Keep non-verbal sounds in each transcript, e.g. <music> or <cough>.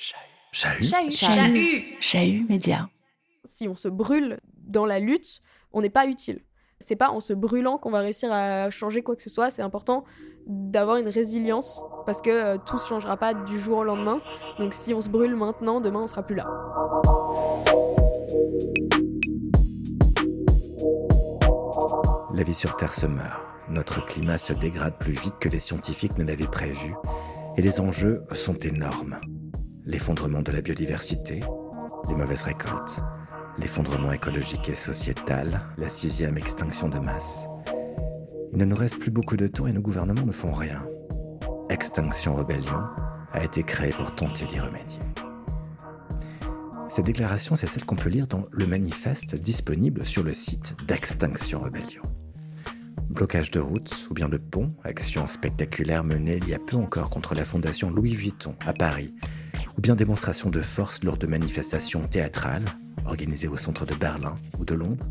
Chahut. Chahut. Chahut. Chahut média. Si on se brûle dans la lutte, on n'est pas utile. C'est pas en se brûlant qu'on va réussir à changer quoi que ce soit. C'est important d'avoir une résilience parce que euh, tout se changera pas du jour au lendemain. Donc si on se brûle maintenant, demain on sera plus là. La vie sur Terre se meurt. Notre climat se dégrade plus vite que les scientifiques ne l'avaient prévu. Et les enjeux sont énormes. L'effondrement de la biodiversité, les mauvaises récoltes, l'effondrement écologique et sociétal, la sixième extinction de masse. Il ne nous reste plus beaucoup de temps et nos gouvernements ne font rien. Extinction Rebellion a été créée pour tenter d'y remédier. Cette déclaration, c'est celle qu'on peut lire dans le manifeste disponible sur le site d'Extinction Rebellion. Blocage de routes ou bien de ponts, action spectaculaire menée il y a peu encore contre la fondation Louis Vuitton à Paris, ou bien démonstration de force lors de manifestations théâtrales organisées au centre de Berlin ou de Londres.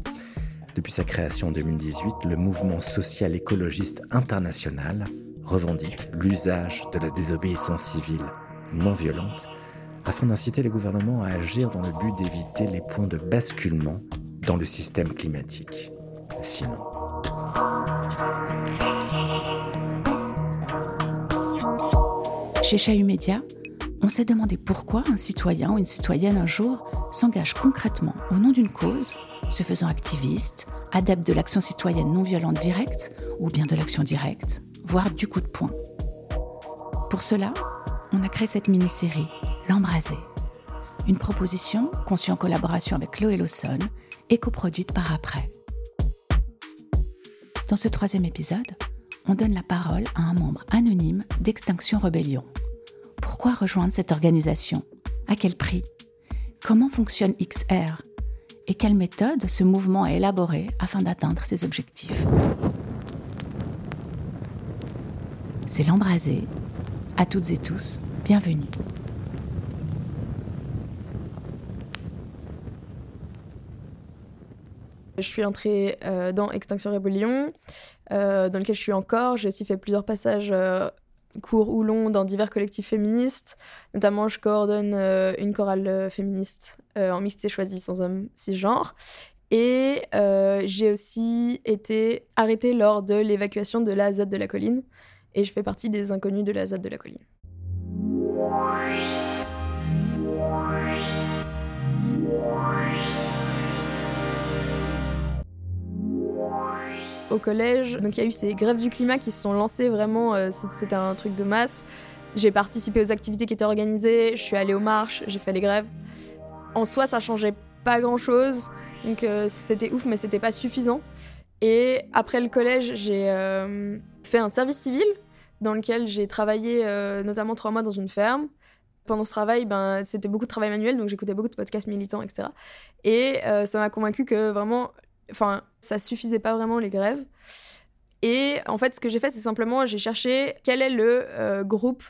Depuis sa création en 2018, le mouvement social écologiste international revendique l'usage de la désobéissance civile non violente afin d'inciter les gouvernements à agir dans le but d'éviter les points de basculement dans le système climatique. Sinon, Chez Chahut Média, on s'est demandé pourquoi un citoyen ou une citoyenne un jour s'engage concrètement au nom d'une cause, se faisant activiste, adepte de l'action citoyenne non violente directe ou bien de l'action directe, voire du coup de poing. Pour cela, on a créé cette mini-série, L'Embrasé. Une proposition conçue en collaboration avec Chloé Lawson et coproduite par Après. Dans ce troisième épisode, on donne la parole à un membre anonyme d'Extinction Rebellion. Pourquoi rejoindre cette organisation? À quel prix? Comment fonctionne XR Et quelle méthode ce mouvement a élaboré afin d'atteindre ses objectifs? C'est l'embrasé. À toutes et tous, bienvenue. Je suis entrée euh, dans Extinction Rebellion, euh, dans lequel je suis encore. J'ai aussi fait plusieurs passages euh, courts ou longs dans divers collectifs féministes. Notamment, je coordonne euh, une chorale euh, féministe euh, en mixité choisie sans homme cisgenre. Et j'ai aussi été arrêtée lors de l'évacuation de la ZAD de la colline. Et je fais partie des inconnus de la ZAD de la colline. Au collège, donc il y a eu ces grèves du climat qui se sont lancées vraiment, euh, c'était un truc de masse. J'ai participé aux activités qui étaient organisées, je suis allée aux marches, j'ai fait les grèves. En soi, ça changeait pas grand chose, donc euh, c'était ouf, mais c'était pas suffisant. Et après le collège, j'ai euh, fait un service civil dans lequel j'ai travaillé notamment trois mois dans une ferme. Pendant ce travail, ben, c'était beaucoup de travail manuel, donc j'écoutais beaucoup de podcasts militants, etc. Et ça m'a convaincu que vraiment, enfin, ça suffisait pas vraiment les grèves. Et en fait, ce que j'ai fait, c'est simplement, j'ai cherché quel est le euh, groupe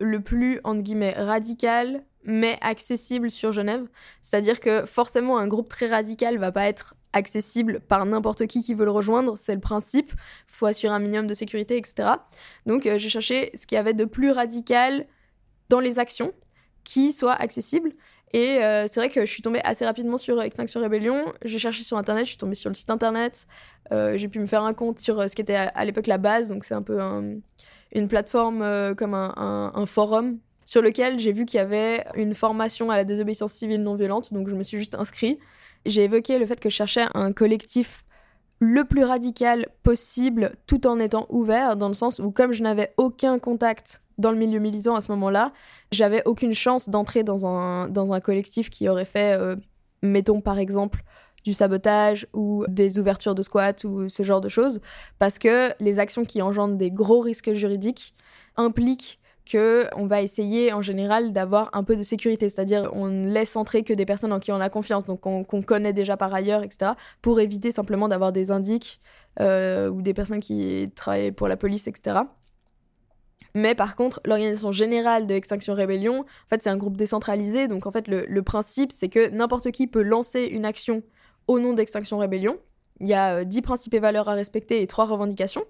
le plus, entre guillemets, radical, mais accessible sur Genève. C'est-à-dire que forcément, un groupe très radical va pas être accessible par n'importe qui qui veut le rejoindre, c'est le principe. faut assurer un minimum de sécurité, etc. Donc, euh, j'ai cherché ce qu'il y avait de plus radical dans les actions qui soit accessible. Et euh, c'est vrai que je suis tombée assez rapidement sur Extinction Rebellion. J'ai cherché sur Internet, je suis tombée sur le site Internet. Euh, j'ai pu me faire un compte sur euh, ce qui était à, l'époque la base. Donc c'est un peu un- une plateforme comme un, un- forum sur lequel j'ai vu qu'il y avait une formation à la désobéissance civile non violente. Donc je me suis juste inscrit. J'ai évoqué le fait que je cherchais un collectif le plus radical possible tout en étant ouvert dans le sens où comme je n'avais aucun contact dans le milieu militant à ce moment-là, j'avais aucune chance d'entrer dans un, dans un collectif qui aurait fait, euh, mettons par exemple, du sabotage ou des ouvertures de squat ou ce genre de choses, parce que les actions qui engendrent des gros risques juridiques impliquent que on va essayer en général d'avoir un peu de sécurité, c'est-à-dire on ne laisse entrer que des personnes en qui on a confiance, donc qu'on connaît déjà par ailleurs, etc., pour éviter simplement d'avoir des indiques euh, ou des personnes qui travaillent pour la police, etc. Mais par contre, l'organisation générale de Extinction Rebellion, en fait, c'est un groupe décentralisé. Donc, en fait, le, le principe, c'est que n'importe qui peut lancer une action au nom d'Extinction Rebellion. Il y a euh, 10 principes et valeurs à respecter et 3 revendications.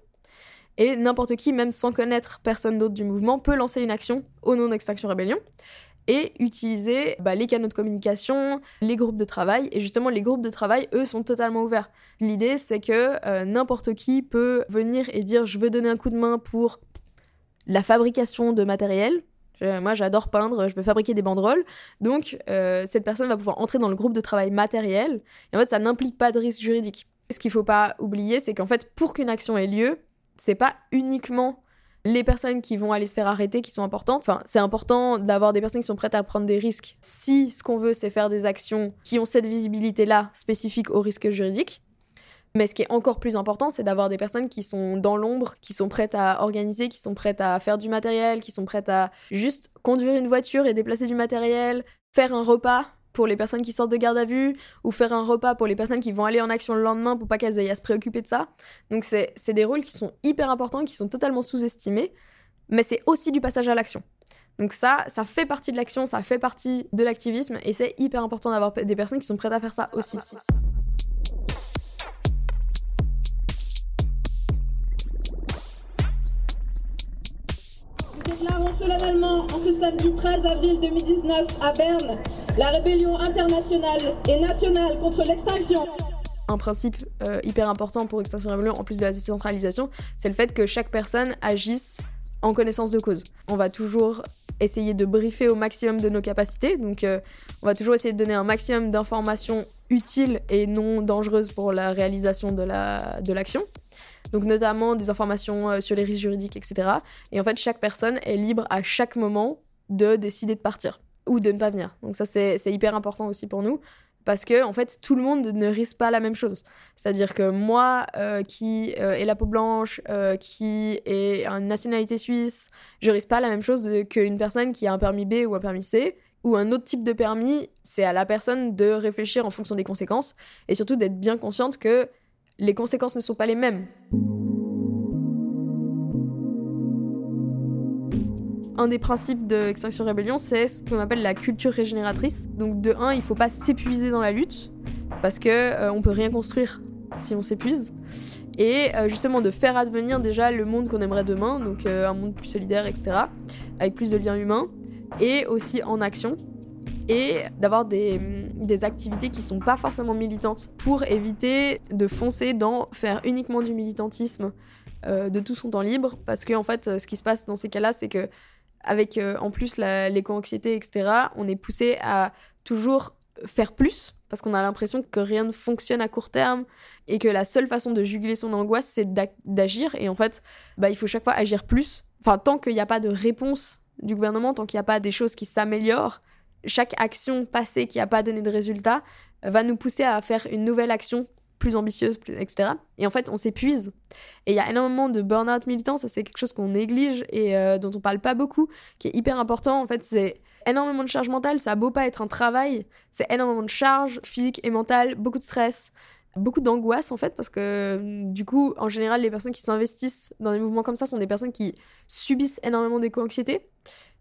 Et n'importe qui, même sans connaître personne d'autre du mouvement, peut lancer une action au nom d'Extinction Rebellion. et utiliser bah, les canaux de communication, les groupes de travail. Et justement, les groupes de travail, eux, sont totalement ouverts. L'idée, c'est que euh, n'importe qui peut venir et dire je veux donner un coup de main pour la fabrication de matériel. moi, j'adore peindre, je veux fabriquer des banderoles. Donc, euh, cette personne va pouvoir entrer dans le groupe de travail matériel. Et en fait, ça n'implique pas de risque juridique. Ce qu'il ne faut pas oublier, c'est qu'en fait, pour qu'une action ait lieu, c'est pas uniquement les personnes qui vont aller se faire arrêter qui sont importantes. Enfin, c'est important d'avoir des personnes qui sont prêtes à prendre des risques. Si ce qu'on veut, c'est faire des actions qui ont cette visibilité-là spécifique au risque juridique. Mais ce qui est encore plus important, c'est d'avoir des personnes qui sont dans l'ombre, qui sont prêtes à organiser, qui sont prêtes à faire du matériel, qui sont prêtes à juste conduire une voiture et déplacer du matériel, faire un repas pour les personnes qui sortent de garde à vue ou faire un repas pour les personnes qui vont aller en action le lendemain pour pas qu'elles aient à se préoccuper de ça. Donc c'est des rôles qui sont hyper importants, qui sont totalement sous-estimés, mais c'est aussi du passage à l'action. Donc ça, ça fait partie de l'action, ça fait partie de l'activisme et c'est hyper important d'avoir des personnes qui sont prêtes à faire ça aussi. Déclarons solennellement en ce samedi 13 avril 2019 à Berne la rébellion internationale et nationale contre l'extinction. Un principe euh, hyper important pour Extinction Rébellion, en plus de la décentralisation, c'est le fait que chaque personne agisse en connaissance de cause. On va toujours essayer de briefer au maximum de nos capacités, donc euh, on va toujours essayer de donner un maximum d'informations utiles et non dangereuses pour la réalisation de l'action. La, de donc notamment des informations euh, sur les risques juridiques, etc. Et en fait, chaque personne est libre à chaque moment de décider de partir ou de ne pas venir. Donc ça, c'est hyper important aussi pour nous. Parce que, en fait, tout le monde ne risque pas la même chose. C'est-à-dire que moi, euh, qui euh, ai la peau blanche, qui ai une nationalité suisse, je risque pas la même chose qu'une personne qui a un permis B ou un permis C ou un autre type de permis. C'est à la personne de réfléchir en fonction des conséquences et surtout d'être bien consciente que les conséquences ne sont pas les mêmes. Un des principes de Extinction Rébellion, c'est ce qu'on appelle la culture régénératrice. Donc de 1, il ne faut pas s'épuiser dans la lutte, parce que euh, peut rien construire si on s'épuise. Et euh, justement de faire advenir déjà le monde qu'on aimerait demain, donc euh, un monde plus solidaire, etc., avec plus de liens humains, et aussi en action et d'avoir des, activités qui sont pas forcément militantes pour éviter de foncer dans faire uniquement du militantisme euh, de tout son temps libre. Parce que fait euh, ce qui se passe dans ces cas-là c'est que avec euh, en plus l'éco-anxiété etc on est poussé à toujours faire plus parce qu'on a l'impression que rien ne fonctionne à court terme et que la seule façon de juguler son angoisse c'est d'agir. Et en fait bah, il faut chaque fois agir plus. Enfin tant qu'il n'y a pas de réponse du gouvernement tant qu'il n'y a pas des choses qui s'améliorent chaque action passée qui n'a pas donné de résultat va nous pousser à faire une nouvelle action plus ambitieuse, etc. Et en fait, on s'épuise. Et il y a énormément de burn-out militant, ça c'est quelque chose qu'on néglige et euh, dont on parle pas beaucoup, qui est hyper important. En fait, c'est énormément de charge mentale, ça a beau pas être un travail, c'est énormément de charge physique et mentale, beaucoup de stress, beaucoup d'angoisse en fait, parce que du coup, en général, les personnes qui s'investissent dans des mouvements comme ça sont des personnes qui subissent énormément d'éco-anxiété.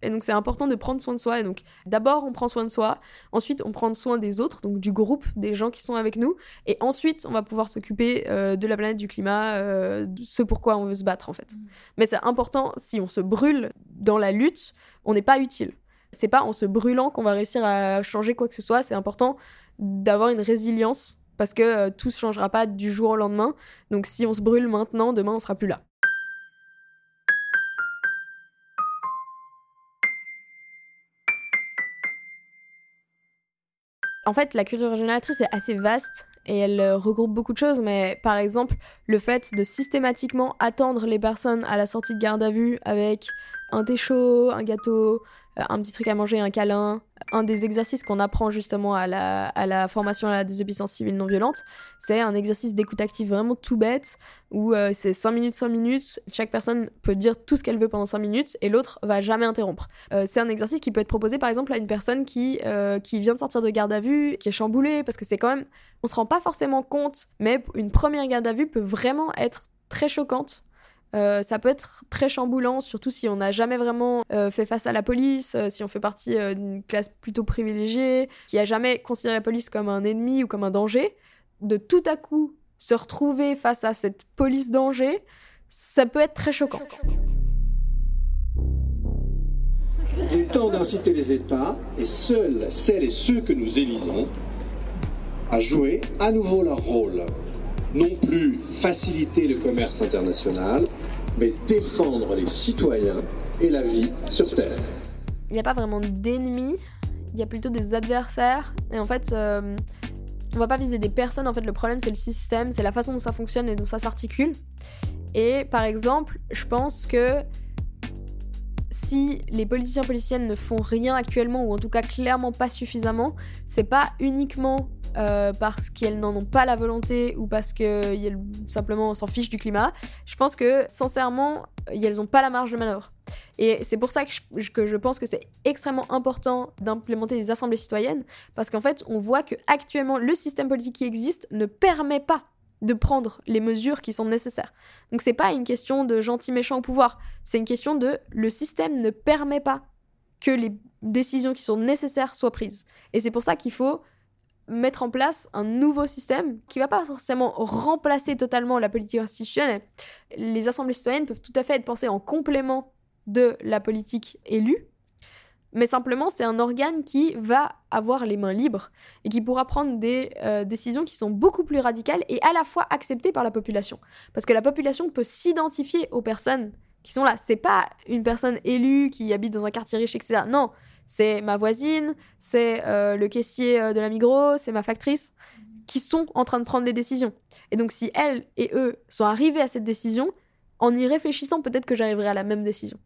Et donc c'est important de prendre soin de soi. Et donc d'abord on prend soin de soi, ensuite on prend soin des autres, donc du groupe, des gens qui sont avec nous, et ensuite on va pouvoir s'occuper euh, de la planète, du climat, euh, de ce pourquoi on veut se battre en fait. Mm. Mais c'est important, si on se brûle dans la lutte, on n'est pas utile. C'est pas en se brûlant qu'on va réussir à changer quoi que ce soit, c'est important d'avoir une résilience parce que euh, tout se changera pas du jour au lendemain. Donc si on se brûle maintenant, demain on sera plus là. En fait, la culture régénératrice est assez vaste et elle euh, regroupe beaucoup de choses, mais par exemple, le fait de systématiquement attendre les personnes à la sortie de garde à vue avec un thé chaud, un gâteau, un petit truc à manger, un câlin. Un des exercices qu'on apprend justement à la, à la, formation à la désobéissance civile non violente, c'est un exercice d'écoute active vraiment tout bête, où euh, c'est 5 minutes, 5 minutes, chaque personne peut dire tout ce qu'elle veut pendant 5 minutes, et l'autre va jamais interrompre. Euh, c'est un exercice qui peut être proposé par exemple à une personne qui, qui vient de sortir de garde à vue, qui est chamboulée, parce que c'est quand même, on se rend pas forcément compte, mais une première garde à vue peut vraiment être très choquante euh, ça peut être très chamboulant, surtout si on n'a jamais vraiment euh, fait face à la police, euh, si on fait partie d'une classe plutôt privilégiée, qui a jamais considéré la police comme un ennemi ou comme un danger. De tout à coup se retrouver face à cette police danger, ça peut être très choquant. Il est temps d'inciter les États, et seuls celles et ceux que nous élisons, à jouer à nouveau leur rôle. Non plus faciliter le commerce international, mais défendre les citoyens et la vie sur Terre. Il n'y a pas vraiment d'ennemis, il y a plutôt des adversaires. Et en fait, euh, on va pas viser des personnes. En fait, le problème, c'est le système, c'est la façon dont ça fonctionne et dont ça s'articule. Et par exemple, je pense que si les politiciens politiciennes ne font rien actuellement, ou en tout cas clairement pas suffisamment, c'est pas uniquement euh, parce qu'elles n'en ont pas la volonté ou parce qu'elles simplement s'en fichent du climat. Je pense que sincèrement, elles n'ont pas la marge de manœuvre. Et c'est pour ça que je, que je, pense que c'est extrêmement important d'implémenter des assemblées citoyennes, parce qu'en fait, on voit que actuellement le système politique qui existe ne permet pas de prendre les mesures qui sont nécessaires. Donc c'est pas une question de gentil méchant au pouvoir, c'est une question de le système ne permet pas que les décisions qui sont nécessaires soient prises. Et c'est pour ça qu'il faut mettre en place un nouveau système qui va pas forcément remplacer totalement la politique institutionnelle. Les assemblées citoyennes peuvent tout à fait être pensées en complément de la politique élue, mais simplement c'est un organe qui va avoir les mains libres et qui pourra prendre des euh, décisions qui sont beaucoup plus radicales et à la fois acceptées par la population. Parce que la population peut s'identifier aux personnes qui sont là. C'est pas une personne élue qui habite dans un quartier riche, etc. Non, c'est ma voisine, c'est euh, le caissier euh, de la Migros, c'est ma factrice qui sont en train de prendre des décisions. Et donc si elles et eux sont arrivés à cette décision, en y réfléchissant, peut-être que j'arriverai à la même décision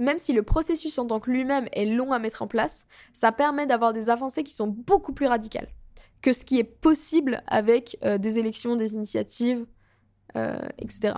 même si le processus en tant que lui-même est long à mettre en place, ça permet d'avoir des avancées qui sont beaucoup plus radicales que ce qui est possible avec euh, des élections, des initiatives, etc.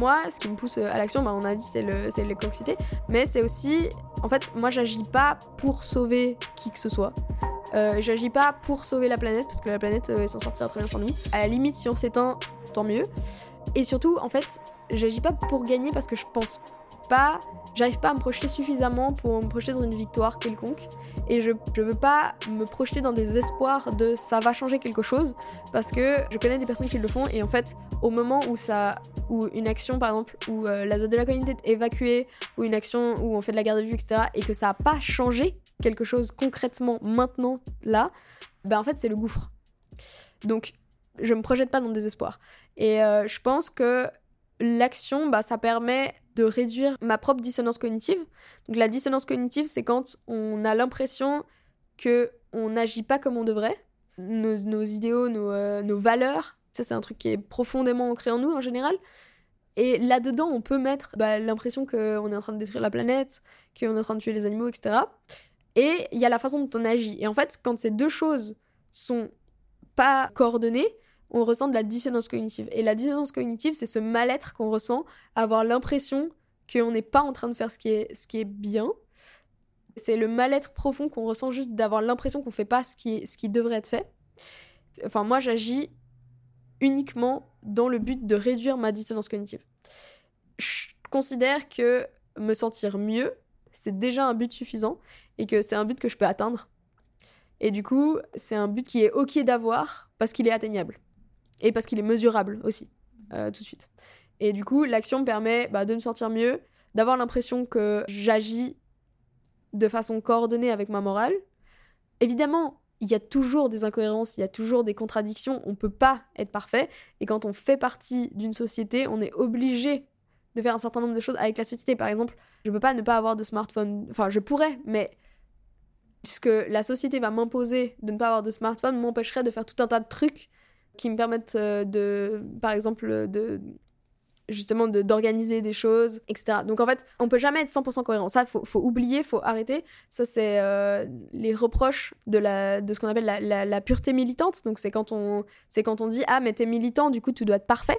Moi, ce qui me pousse à l'action, bah, on a dit c'est l'éco-anxiété, mais c'est aussi en fait, moi, j'agis pas pour sauver qui que ce soit. Euh, j'agis pas pour sauver la planète parce que la planète euh, s'en sortira très bien sans nous. À la limite, si on s'éteint, tant mieux. Et surtout, en fait, j'agis pas pour gagner parce que je pense pas, j'arrive pas à me projeter suffisamment pour me projeter dans une victoire quelconque. Et je, je veux pas me projeter dans des espoirs de ça va changer quelque chose parce que je connais des personnes qui le font et en fait, au moment où ça, ou une action par exemple où euh, la zone de la colline est évacuée, ou une action où on fait de la garde de vue, etc., et que ça a pas changé quelque chose concrètement maintenant là, ben en fait c'est le gouffre. Donc je me projette pas dans le désespoir. Et euh, je pense que l'action, bah, ça permet de réduire ma propre dissonance cognitive. Donc la dissonance cognitive, c'est quand on a l'impression que on n'agit pas comme on devrait. Nos, idéaux, euh, nos, valeurs, c'est un truc qui est profondément ancré en nous en général. Et là-dedans, on peut mettre bah, l'impression qu'on est en train de détruire la planète, qu'on est en train de tuer les animaux, etc. Et il y a la façon dont on agit. Et en fait, quand ces deux choses sont pas coordonnées, on ressent de la dissonance cognitive. Et la dissonance cognitive, c'est ce mal-être qu'on ressent, avoir l'impression qu'on n'est pas en train de faire ce qui est, ce qui est bien. C'est le mal-être profond qu'on ressent juste d'avoir l'impression qu'on fait pas ce qui, ce qui devrait être fait. Enfin, moi, j'agis uniquement dans le but de réduire ma dissonance cognitive. Je considère que me sentir mieux, c'est déjà un but suffisant et que c'est un but que je peux atteindre. Et du coup, c'est un but qui est ok d'avoir parce qu'il est atteignable et parce qu'il est mesurable aussi, euh, tout de suite. Et du coup, l'action me permet bah, de me sentir mieux, d'avoir l'impression que j'agis de façon coordonnée avec ma morale. Évidemment, il y a toujours des incohérences, il y a toujours des contradictions, on peut pas être parfait. Et quand on fait partie d'une société, on est obligé de faire un certain nombre de choses avec la société. Par exemple, je peux pas ne pas avoir de smartphone. Enfin, je pourrais, mais ce que la société va m'imposer de ne pas avoir de smartphone m'empêcherait de faire tout un tas de trucs qui me permettent euh, de, par exemple, de justement d'organiser des choses, etc. Donc en fait, on peut jamais être 100% cohérent. Ça, faut, faut oublier, faut arrêter. Ça, c'est euh, les reproches de, la, de ce qu'on appelle la, la, pureté militante. Donc c'est quand, on, quand on dit « Ah, mais t'es militant, du coup, tu dois être parfait ».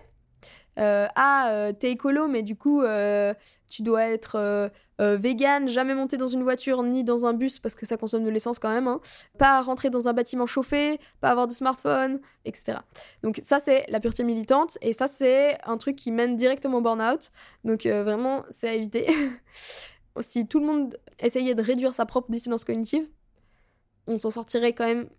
Euh, ah, euh, t'es écolo, mais du coup, euh, tu dois être vegan, jamais monter dans une voiture ni dans un bus parce que ça consomme de l'essence quand même, hein. pas rentrer dans un bâtiment chauffé, pas avoir de smartphone, etc. Donc ça, c'est la pureté militante et ça, c'est un truc qui mène directement au burn-out. Donc vraiment, c'est à éviter. <laughs> si tout le monde essayait de réduire sa propre dissonance cognitive, on s'en sortirait quand même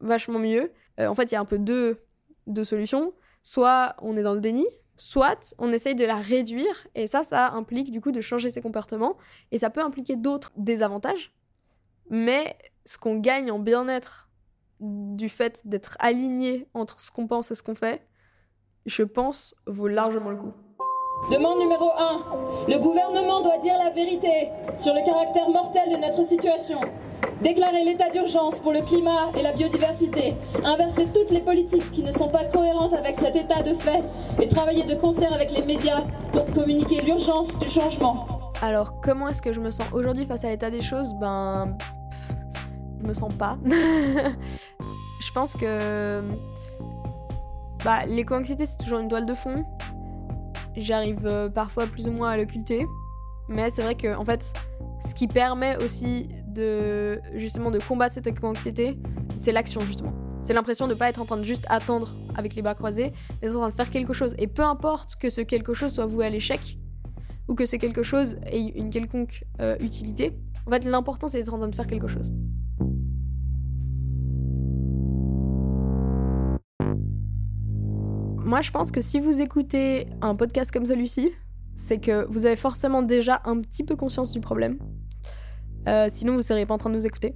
vachement mieux. En fait, il y a un peu deux solutions. Soit on est dans le déni, soit on essaye de la réduire, et ça, ça implique du coup de changer ses comportements, et ça peut impliquer d'autres désavantages, mais ce qu'on gagne en bien-être du fait d'être aligné entre ce qu'on pense et ce qu'on fait, je pense, vaut largement le coup. Demande numéro 1. Le gouvernement doit dire la vérité sur le caractère mortel de notre situation. Déclarer l'état d'urgence pour le climat et la biodiversité, inverser toutes les politiques qui ne sont pas cohérentes avec cet état de fait et travailler de concert avec les médias pour communiquer l'urgence du changement. Alors, comment est-ce que je me sens aujourd'hui face à l'état des choses? Ben. je me sens pas. <laughs> je pense que. Bah, l'éco-anxiété, c'est toujours une toile de fond. J'arrive euh, parfois plus ou moins à l'occulter. Mais c'est vrai que, en fait, ce qui permet aussi justement de combattre cette éco-anxiété, c'est l'action justement. C'est l'impression de ne pas être en train de juste attendre avec les bras croisés, mais en train de faire quelque chose. Et peu importe que ce quelque chose soit voué à l'échec, ou que ce quelque chose ait une quelconque euh, utilité, en fait l'important c'est d'être en train de faire quelque chose. Moi je pense que si vous écoutez un podcast comme celui-ci, c'est que vous avez forcément déjà un petit peu conscience du problème. Euh, sinon, vous ne seriez pas en train de nous écouter.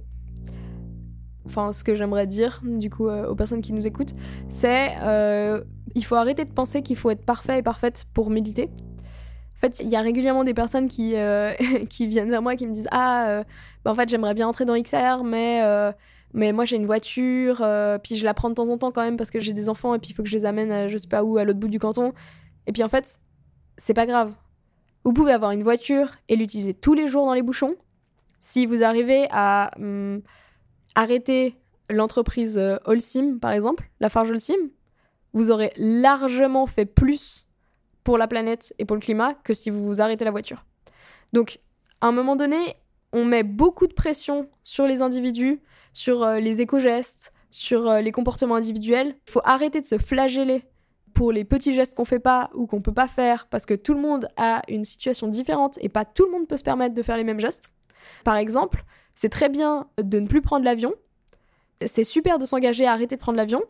Enfin, ce que j'aimerais dire, du coup, euh, aux personnes qui nous écoutent, c'est euh, il faut arrêter de penser qu'il faut être parfait et parfaite pour méditer. En fait, il y a régulièrement des personnes qui, <laughs> viennent vers moi et qui me disent Ah, bah, en fait, j'aimerais bien entrer dans XR, mais mais moi j'ai une voiture, puis je la prends de temps en temps quand même parce que j'ai des enfants et puis il faut que je les amène à je sais pas où, à l'autre bout du canton. Et puis en fait, c'est pas grave. Vous pouvez avoir une voiture et l'utiliser tous les jours dans les bouchons. Si vous arrivez à hum, arrêter l'entreprise euh, Holcim, par exemple, la Farge Holcim, vous aurez largement fait plus pour la planète et pour le climat que si vous arrêtez la voiture. Donc, à un moment donné, on met beaucoup de pression sur les individus, sur euh, les éco-gestes, sur euh, les comportements individuels. Il faut arrêter de se flageller pour les petits gestes qu'on fait pas ou qu'on peut pas faire parce que tout le monde a une situation différente et pas tout le monde peut se permettre de faire les mêmes gestes. Par exemple, c'est très bien de ne plus prendre l'avion. C'est super de s'engager à arrêter de prendre l'avion,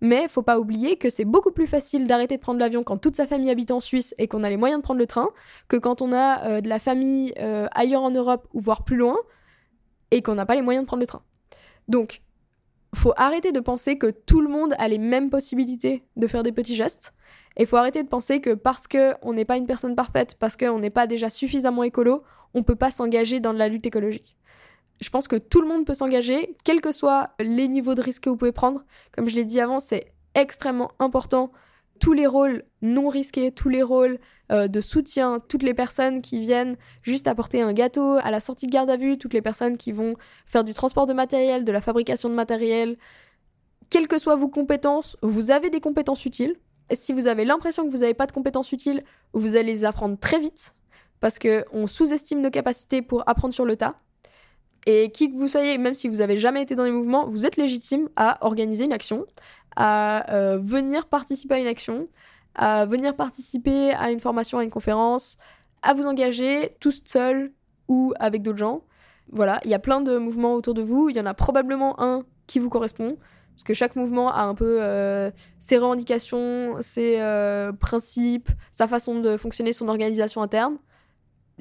mais faut pas oublier que c'est beaucoup plus facile d'arrêter de prendre l'avion quand toute sa famille habite en Suisse et qu'on a les moyens de prendre le train que quand on a euh, de la famille euh, ailleurs en Europe ou voire plus loin et qu'on n'a pas les moyens de prendre le train. Donc, faut arrêter de penser que tout le monde a les mêmes possibilités de faire des petits gestes. Et il faut arrêter de penser que parce qu'on n'est pas une personne parfaite, parce qu'on n'est pas déjà suffisamment écolo, on peut pas s'engager dans la lutte écologique. Je pense que tout le monde peut s'engager, quels que soient les niveaux de risque que vous pouvez prendre. Comme je l'ai dit avant, c'est extrêmement important tous les rôles non risqués, tous les rôles euh, de soutien, toutes les personnes qui viennent juste apporter un gâteau à la sortie de garde à vue, toutes les personnes qui vont faire du transport de matériel, de la fabrication de matériel. Quelles que soient vos compétences, vous avez des compétences utiles. Si vous avez l'impression que vous n'avez pas de compétences utiles, vous allez les apprendre très vite parce qu'on sous-estime nos capacités pour apprendre sur le tas. Et qui que vous soyez, même si vous avez jamais été dans les mouvements, vous êtes légitime à organiser une action, à euh, venir participer à une action, à venir participer à une formation, à une conférence, à vous engager tous seuls ou avec d'autres gens. Voilà, il y a plein de mouvements autour de vous, il y en a probablement un qui vous correspond, parce que chaque mouvement a un peu euh, ses revendications, ses euh, principes, sa façon de fonctionner, son organisation interne.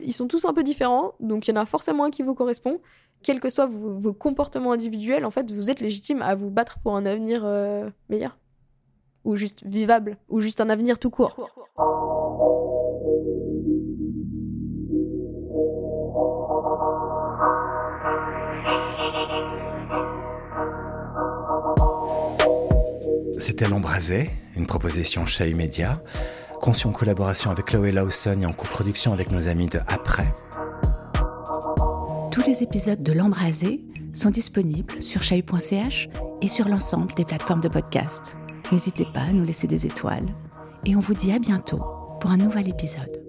Ils sont tous un peu différents, donc il y en a forcément un qui vous correspond quels que soient vos, comportements individuels, en fait, vous êtes légitime à vous battre pour un avenir euh, meilleur. Ou juste vivable. Ou juste un avenir tout court. C'était L'Embrasé, une proposition chez Media, conçue en collaboration avec Chloé Lawson et en coproduction avec nos amis de Après. Tous les épisodes de L'Embrasé sont disponibles sur chahut.ch et sur l'ensemble des plateformes de podcast. N'hésitez pas à nous laisser des étoiles et on vous dit à bientôt pour un nouvel épisode.